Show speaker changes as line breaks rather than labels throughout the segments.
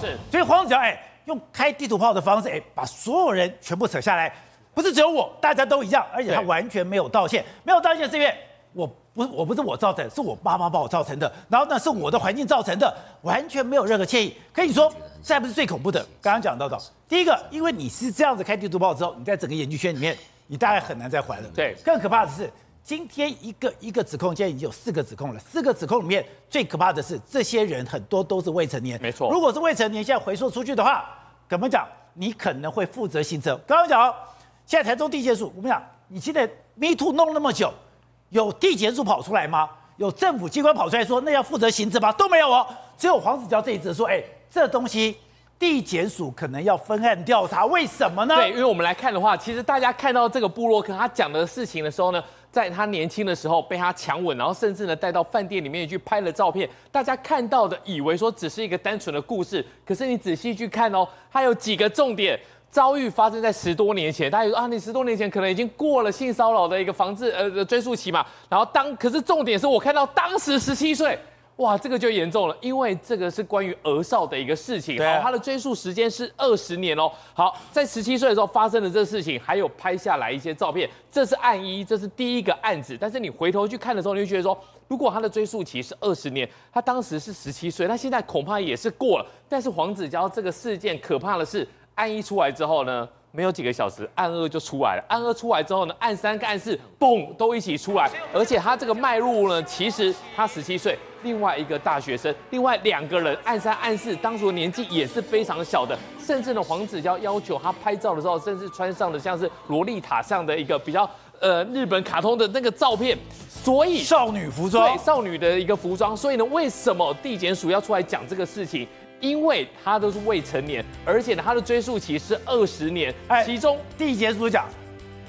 是。
所以黄子佼哎，用开地图炮的方式哎，把所有人全部扯下来，不是只有我，大家都一样，而且他完全没有道歉，没有道歉是因为我不我不是我造成，是我爸妈把我造成的，然后呢是我的环境造成的，完全没有任何歉意。可以说，这还不是最恐怖的。刚刚讲到的，第一个，因为你是这样子开地图炮之后，你在整个演艺圈里面，你大概很难再还了。
对，
更可怕的是。今天一个一个指控，现在已经有四个指控了。四个指控里面最可怕的是，这些人很多都是未成年。
没错，
如果是未成年，现在回溯出去的话，怎么讲？你可能会负责刑责。刚刚讲哦，现在台中地检署，我们讲，你现在 Me Too 弄那么久，有地检署跑出来吗？有政府机关跑出来说那要负责刑责吗？都没有哦，只有黄子佼这一则说，哎，这东西。地检署可能要分案调查，为什么呢？
对，因为我们来看的话，其实大家看到这个部落客他讲的事情的时候呢，在他年轻的时候被他强吻，然后甚至呢带到饭店里面去拍了照片，大家看到的以为说只是一个单纯的故事，可是你仔细去看哦，它有几个重点，遭遇发生在十多年前，大家说啊，你十多年前可能已经过了性骚扰的一个防治呃追溯期嘛，然后当可是重点是我看到当时十七岁。哇，这个就严重了，因为这个是关于儿少的一个事情。好，他的追诉时间是二十年哦。好，在十七岁的时候发生的这个事情，还有拍下来一些照片，这是案一，这是第一个案子。但是你回头去看的时候，你就觉得说，如果他的追诉期是二十年，他当时是十七岁，他现在恐怕也是过了。但是黄子佼这个事件可怕的是，案一出来之后呢，没有几个小时，案二就出来了。案二出来之后呢，案三跟案四，嘣，都一起出来。而且他这个脉络呢，其实他十七岁。另外一个大学生，另外两个人，暗三暗四，当时的年纪也是非常小的，甚至呢，黄子佼要求他拍照的时候，甚至穿上了像是萝莉塔上的一个比较呃日本卡通的那个照片，所以
少女服装，
对，少女的一个服装，所以呢，为什么地检署要出来讲这个事情？因为他都是未成年，而且呢，他的追诉期是二十年，其中
地检署讲。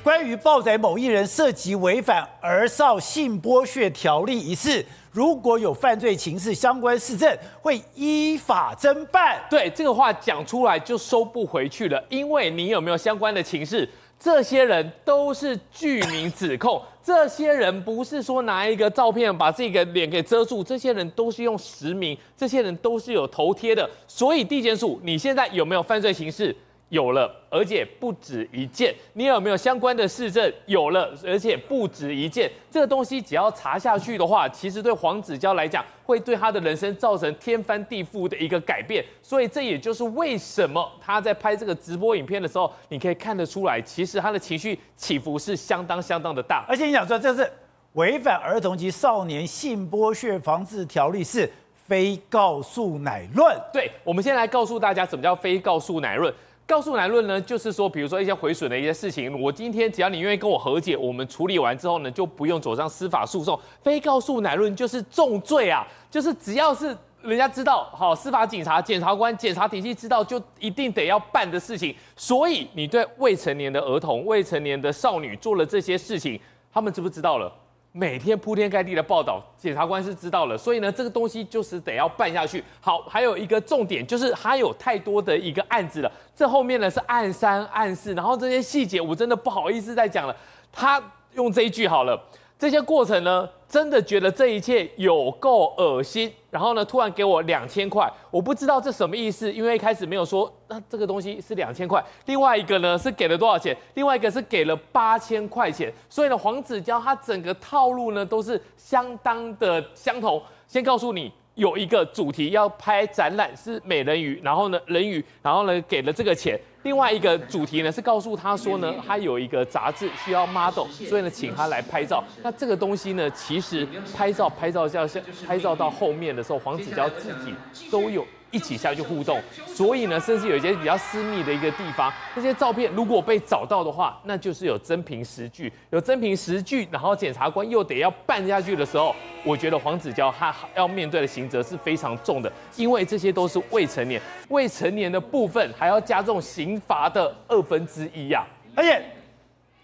关于报载某艺人涉及违反儿少性剥削条例一事，如果有犯罪情事相关事证，会依法侦办。
对，这个话讲出来就收不回去了，因为你有没有相关的情事，这些人都是具名指控，这些人不是说拿一个照片把这个脸给遮住，这些人都是用实名，这些人都是有头贴的，所以地检署，你现在有没有犯罪情事？有了，而且不止一件。你有没有相关的事证？有了，而且不止一件。这个东西只要查下去的话，其实对黄子佼来讲，会对他的人生造成天翻地覆的一个改变。所以这也就是为什么他在拍这个直播影片的时候，你可以看得出来，其实他的情绪起伏是相当相当的大。
而且你想说，这是违反儿童及少年性剥削防治条例，是非告诉乃论。
对，我们先来告诉大家，什么叫非告诉乃论。告诉乃论呢，就是说，比如说一些毁损的一些事情，我今天只要你愿意跟我和解，我们处理完之后呢，就不用走上司法诉讼。非告诉乃论就是重罪啊，就是只要是人家知道，好，司法警察、检察官、检察体系知道，就一定得要办的事情。所以你对未成年的儿童、未成年的少女做了这些事情，他们知不知道了？每天铺天盖地的报道，检察官是知道了，所以呢，这个东西就是得要办下去。好，还有一个重点就是他有太多的一个案子了，这后面呢是案三、案四，然后这些细节我真的不好意思再讲了。他用这一句好了。这些过程呢，真的觉得这一切有够恶心。然后呢，突然给我两千块，我不知道这什么意思，因为一开始没有说，那这个东西是两千块。另外一个呢是给了多少钱？另外一个是给了八千块钱。所以呢，黄子佼他整个套路呢都是相当的相同。先告诉你。有一个主题要拍展览是美人鱼，然后呢人鱼，然后呢给了这个钱。另外一个主题呢是告诉他说呢，他有一个杂志需要 model，所以呢请他来拍照。那这个东西呢，其实拍照拍照像像拍照到后面的时候，黄子佼自己都有。一起下去互动，所以呢，甚至有一些比较私密的一个地方，那些照片如果被找到的话，那就是有真凭实据，有真凭实据，然后检察官又得要办下去的时候，我觉得黄子佼他要面对的刑责是非常重的，因为这些都是未成年，未成年的部分还要加重刑罚的二分之一呀。
而且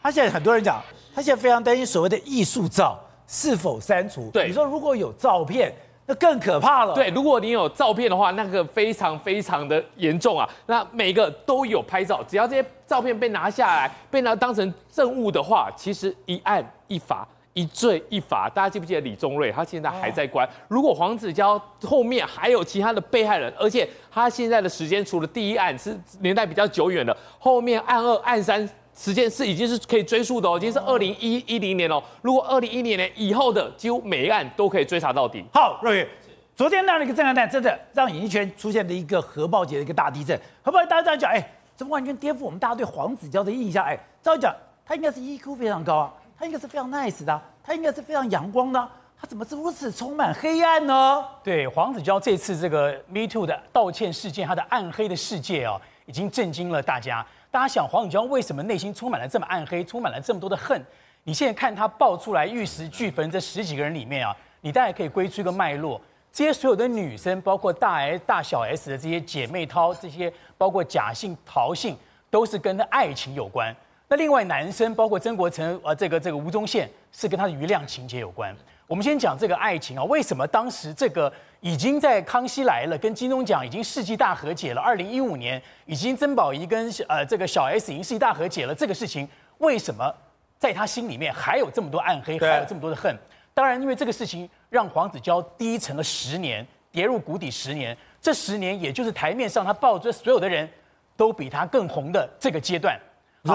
他现在很多人讲，他现在非常担心所谓的艺术照是否删除。
对，
你说如果有照片。那更可怕了。
对，如果你有照片的话，那个非常非常的严重啊。那每个都有拍照，只要这些照片被拿下来，被拿当成证物的话，其实一案一罚。一罪一罚。大家记不记得李宗瑞？他现在还在关。如果黄子佼后面还有其他的被害人，而且他现在的时间除了第一案是年代比较久远的，后面案二、案三时间是已经是可以追溯的哦，已经是二零一一零年哦。如果二零一零年以后的，几乎每一案都可以追查到底。
好，若瑀，昨天那样的一个震撼弹，真的让演艺圈出现了一个核爆级的一个大地震。核爆大家这样讲，哎。这完全颠覆我们大家对黄子佼的印象。哎，照讲，他应该是 EQ 非常高啊，他应该是非常 nice 的，他应该是非常阳光的，他怎么是如此充满黑暗呢？
对，黄子佼这次这个 Me Too 的道歉事件，他的暗黑的世界哦，已经震惊了大家。大家想，黄子佼为什么内心充满了这么暗黑，充满了这么多的恨？你现在看他爆出来玉石俱焚这十几个人里面啊，你大概可以归出一个脉络。这些所有的女生，包括大 S、大小 S 的这些姐妹淘，这些包括假性、陶性，都是跟爱情有关。那另外男生，包括曾国成、呃，这个这个吴宗宪，是跟他的余量情节有关。我们先讲这个爱情啊，为什么当时这个已经在《康熙来了》跟金钟奖已经世纪大和解了？二零一五年已经曾宝仪跟呃这个小 S 已经世纪大和解了，这个事情为什么在他心里面还有这么多暗黑，还有这么多的恨？当然，因为这个事情让黄子佼低沉了十年，跌入谷底十年。这十年，也就是台面上他抱着所有的人都比他更红的这个阶段。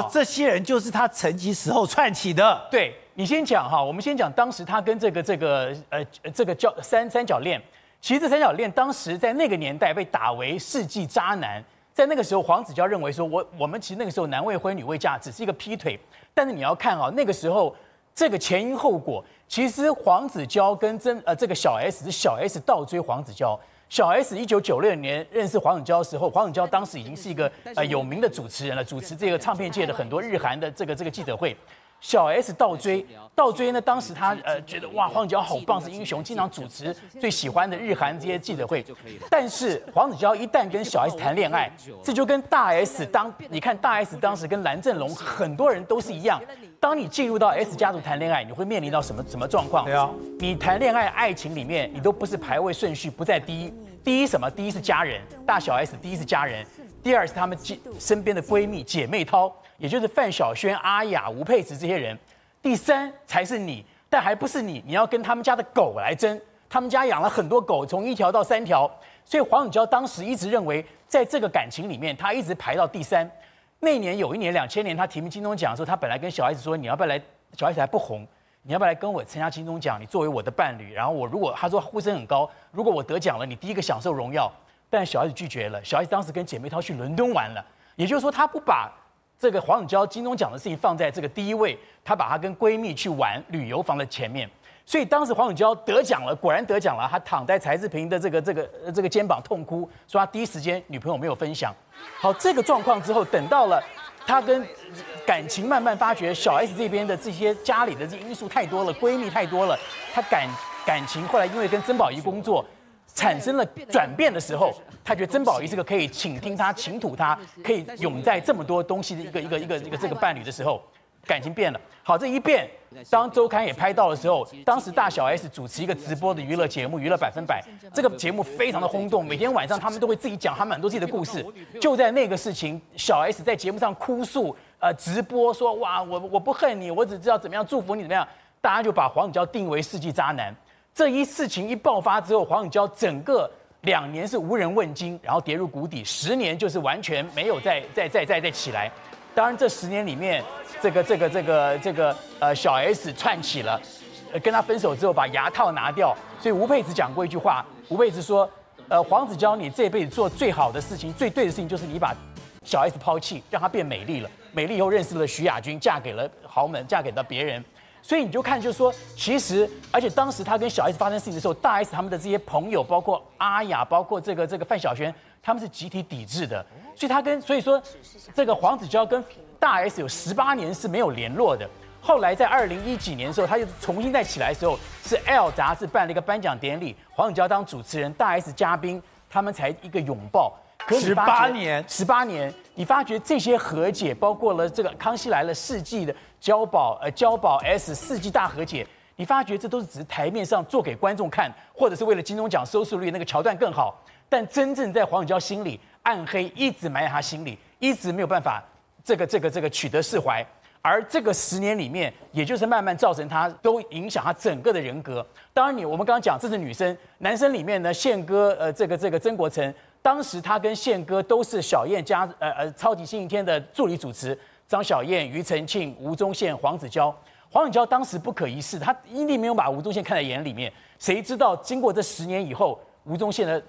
说这些人就是他沉寂时候串起的。
对，你先讲哈，我们先讲当时他跟这个这个呃这个叫三三角恋。其实这三角恋当时在那个年代被打为世纪渣男。在那个时候，黄子佼认为说，我我们其实那个时候男未婚女未嫁，只是一个劈腿。但是你要看啊，那个时候。这个前因后果，其实黄子佼跟真呃这个小 S 是小 S 倒追黄子佼。小 S 一九九六年认识黄子佼的时候，黄子佼当时已经是一个呃有名的主持人了，主持这个唱片界的很多日韩的这个这个记者会。小 S 倒追，倒追呢，当时他呃觉得哇，黄子佼好棒，是英雄，经常主持最喜欢的日韩这些记者会。但是黄子佼一旦跟小 S 谈恋爱，这就跟大 S 当你看大 S 当时跟蓝正龙很多人都是一样。当你进入到 S 家族谈恋爱，你会面临到什么什么状况？
对啊，
你谈恋爱爱情里面，你都不是排位顺序不在第一，第一什么？第一是家人，大小 S 第一是家人，第二是他们身边的闺蜜姐妹淘。也就是范晓萱、阿雅、吴佩慈这些人，第三才是你，但还不是你，你要跟他们家的狗来争。他们家养了很多狗，从一条到三条，所以黄永娇当时一直认为，在这个感情里面，他一直排到第三。那年有一年两千年，他提名金钟奖的时候，他本来跟小孩子说：“你要不要来？”小孩子还不红，你要不要来跟我参加金钟奖？你作为我的伴侣，然后我如果他说呼声很高，如果我得奖了，你第一个享受荣耀。但小孩子拒绝了。小孩子当时跟姐妹淘去伦敦玩了，也就是说，他不把。这个黄子佼金钟奖的事情放在这个第一位，她把她跟闺蜜去玩旅游房的前面，所以当时黄子佼得奖了，果然得奖了，她躺在柴智屏的这个这个这个肩膀痛哭，说她第一时间女朋友没有分享。好，这个状况之后，等到了她跟感情慢慢发觉，小 S 这边的这些家里的这因素太多了，闺蜜太多了，她感感情后来因为跟曾宝仪工作。产生了转变的时候，他觉得曾宝仪是个可以倾听他、倾吐他、可以拥在这么多东西的一个一个一个一个这个伴侣的时候，感情变了。好，这一变，当周刊也拍到的时候，当时大小 S 主持一个直播的娱乐节目《娱乐百分百》，这个节目非常的轰动，每天晚上他们都会自己讲他们很多自己的故事。就在那个事情，小 S 在节目上哭诉，呃，直播说哇，我我不恨你，我只知道怎么样祝福你怎么样，大家就把黄子佼定为世纪渣男。这一事情一爆发之后，黄子佼整个两年是无人问津，然后跌入谷底，十年就是完全没有再再再再再起来。当然，这十年里面，这个这个这个这个呃小 S 串起了，跟他分手之后把牙套拿掉。所以吴佩慈讲过一句话，吴佩慈说：“呃，黄子佼，你这辈子做最好的事情、最对的事情，就是你把小 S 抛弃，让她变美丽了。美丽以后认识了徐亚军，嫁给了豪门，嫁给了别人。”所以你就看，就是说，其实，而且当时他跟小 S 发生事情的时候，大 S 他们的这些朋友，包括阿雅，包括这个这个范晓萱，他们是集体抵制的。所以他跟所以说，这个黄子佼跟大 S 有十八年是没有联络的。后来在二零一几年的时候，他就重新再起来的时候，是 L 杂志办了一个颁奖典礼，黄子佼当主持人，大 S 嘉宾，他们才一个拥抱。
十八年，
十八年，你发觉这些和解，包括了这个《康熙来了》世纪的交保，呃，交保 S 世纪大和解，你发觉这都是只是台面上做给观众看，或者是为了金钟奖收视率那个桥段更好，但真正在黄子佼心里暗黑一直埋在他心里，一直没有办法这个这个这个取得释怀。而这个十年里面，也就是慢慢造成他都影响他整个的人格。当然，你我们刚刚讲这是女生，男生里面呢，宪哥呃这个这个曾国城，当时他跟宪哥都是小燕家呃呃超级星期天的助理主持，张小燕、庾澄庆、吴宗宪、黄子佼。黄子佼当时不可一世，他一定没有把吴宗宪看在眼里面。谁知道经过这十年以后，吴宗宪的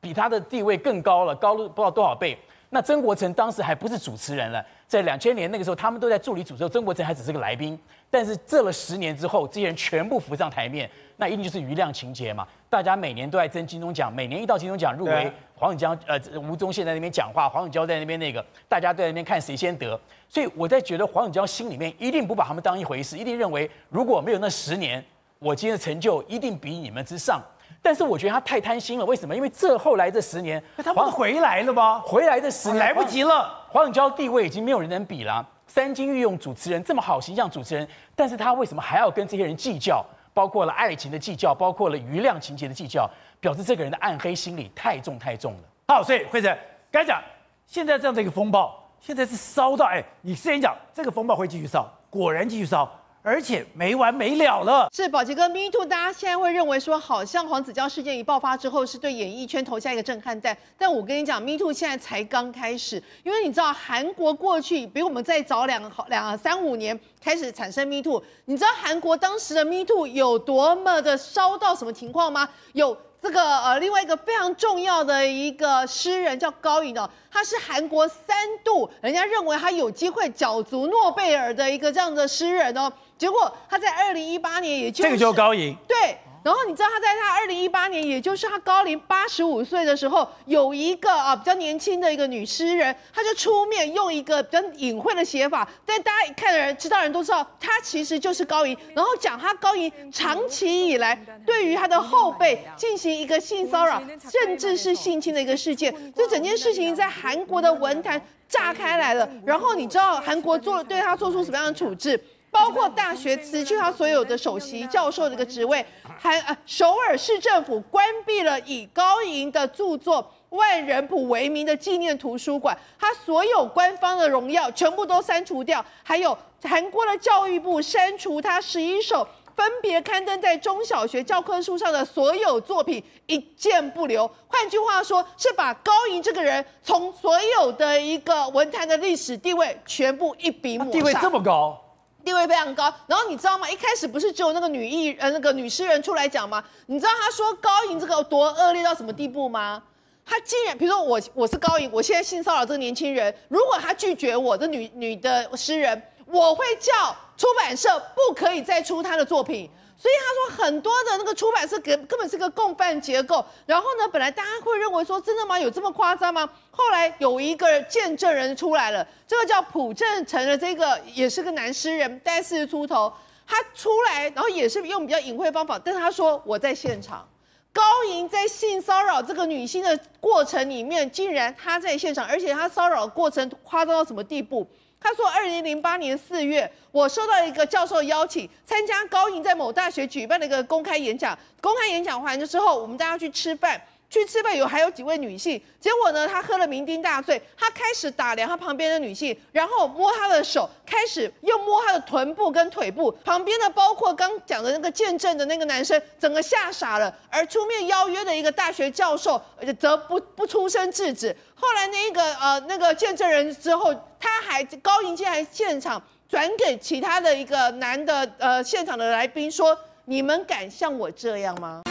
比他的地位更高了，高了不知道多少倍。那曾国成当时还不是主持人了，在两千年那个时候，他们都在助理主持，曾国成还只是个来宾。但是这了十年之后，这些人全部浮上台面，那一定就是余量情节嘛。大家每年都在争金钟奖，每年一到金钟奖入围，黄永江呃吴宗宪在那边讲话，黄永江在那边那个，大家都在那边看谁先得。所以我在觉得黄永江心里面一定不把他们当一回事，一定认为如果没有那十年，我今天的成就一定比你们之上。但是我觉得他太贪心了，为什么？因为这后来这十年，
他不回来了吗？
回来的十年
来不及了。
黄永娇地位已经没有人能比了。三金御用主持人这么好形象主持人，但是他为什么还要跟这些人计较？包括了爱情的计较，包括了余量情节的计较，表示这个人的暗黑心理太重太重了。
好，所以惠贞刚才讲，现在这样的一个风暴，现在是烧到哎，你之前讲这个风暴会继续烧，果然继续烧。而且没完没了了。
是宝杰哥，Me Too，大家现在会认为说，好像黄子佼事件一爆发之后，是对演艺圈投下一个震撼弹。但我跟你讲，Me Too 现在才刚开始，因为你知道韩国过去比我们再早两两三五年开始产生 Me Too。你知道韩国当时的 Me Too 有多么的烧到什么情况吗？有。这个呃，另外一个非常重要的一个诗人叫高银哦，他是韩国三度人家认为他有机会角逐诺贝尔的一个这样的诗人哦，结果他在二零一八年，也就是
这个就是高银
对。然后你知道他在他二零一八年，也就是他高龄八十五岁的时候，有一个啊比较年轻的一个女诗人，她就出面用一个比较隐晦的写法，但大家一看的人知道人都知道，她其实就是高银。然后讲她高银长期以来对于她的后辈进行一个性骚扰，甚至是性侵的一个事件。这整件事情在韩国的文坛炸开来了。然后你知道韩国做对她做出什么样的处置？包括大学辞去他所有的首席教授这个职位，还啊，首尔市政府关闭了以高银的著作《万人谱》为名的纪念图书馆，他所有官方的荣耀全部都删除掉，还有韩国的教育部删除他十一首分别刊登在中小学教科书上的所有作品，一件不留。换句话说，是把高银这个人从所有的一个文坛的历史地位全部一笔抹杀。
地位这么高。
地位非常高，然后你知道吗？一开始不是只有那个女艺呃那个女诗人出来讲吗？你知道她说高颖这个多恶劣到什么地步吗？她竟然，比如说我我是高颖，我现在性骚扰这个年轻人，如果她拒绝我的女女的诗人，我会叫出版社不可以再出她的作品。所以他说很多的那个出版社根根本是个共犯结构。然后呢，本来大家会认为说真的吗？有这么夸张吗？后来有一个见证人出来了，这个叫朴正成的这个也是个男诗人，大概四十出头。他出来，然后也是用比较隐晦的方法，但他说我在现场，高银在性骚扰这个女性的过程里面，竟然他在现场，而且他骚扰过程夸张到什么地步？他说，二零零八年四月，我收到一个教授邀请，参加高银在某大学举办的一个公开演讲。公开演讲完了之后，我们大家去吃饭。去吃饭有还有几位女性，结果呢，他喝了酩酊大醉，他开始打量他旁边的女性，然后摸她的手，开始又摸她的臀部跟腿部。旁边的包括刚讲的那个见证的那个男生，整个吓傻了。而出面邀约的一个大学教授，则不不出声制止。后来那个呃那个见证人之后，他还高银竟然现场转给其他的一个男的呃现场的来宾说：“你们敢像我这样吗？”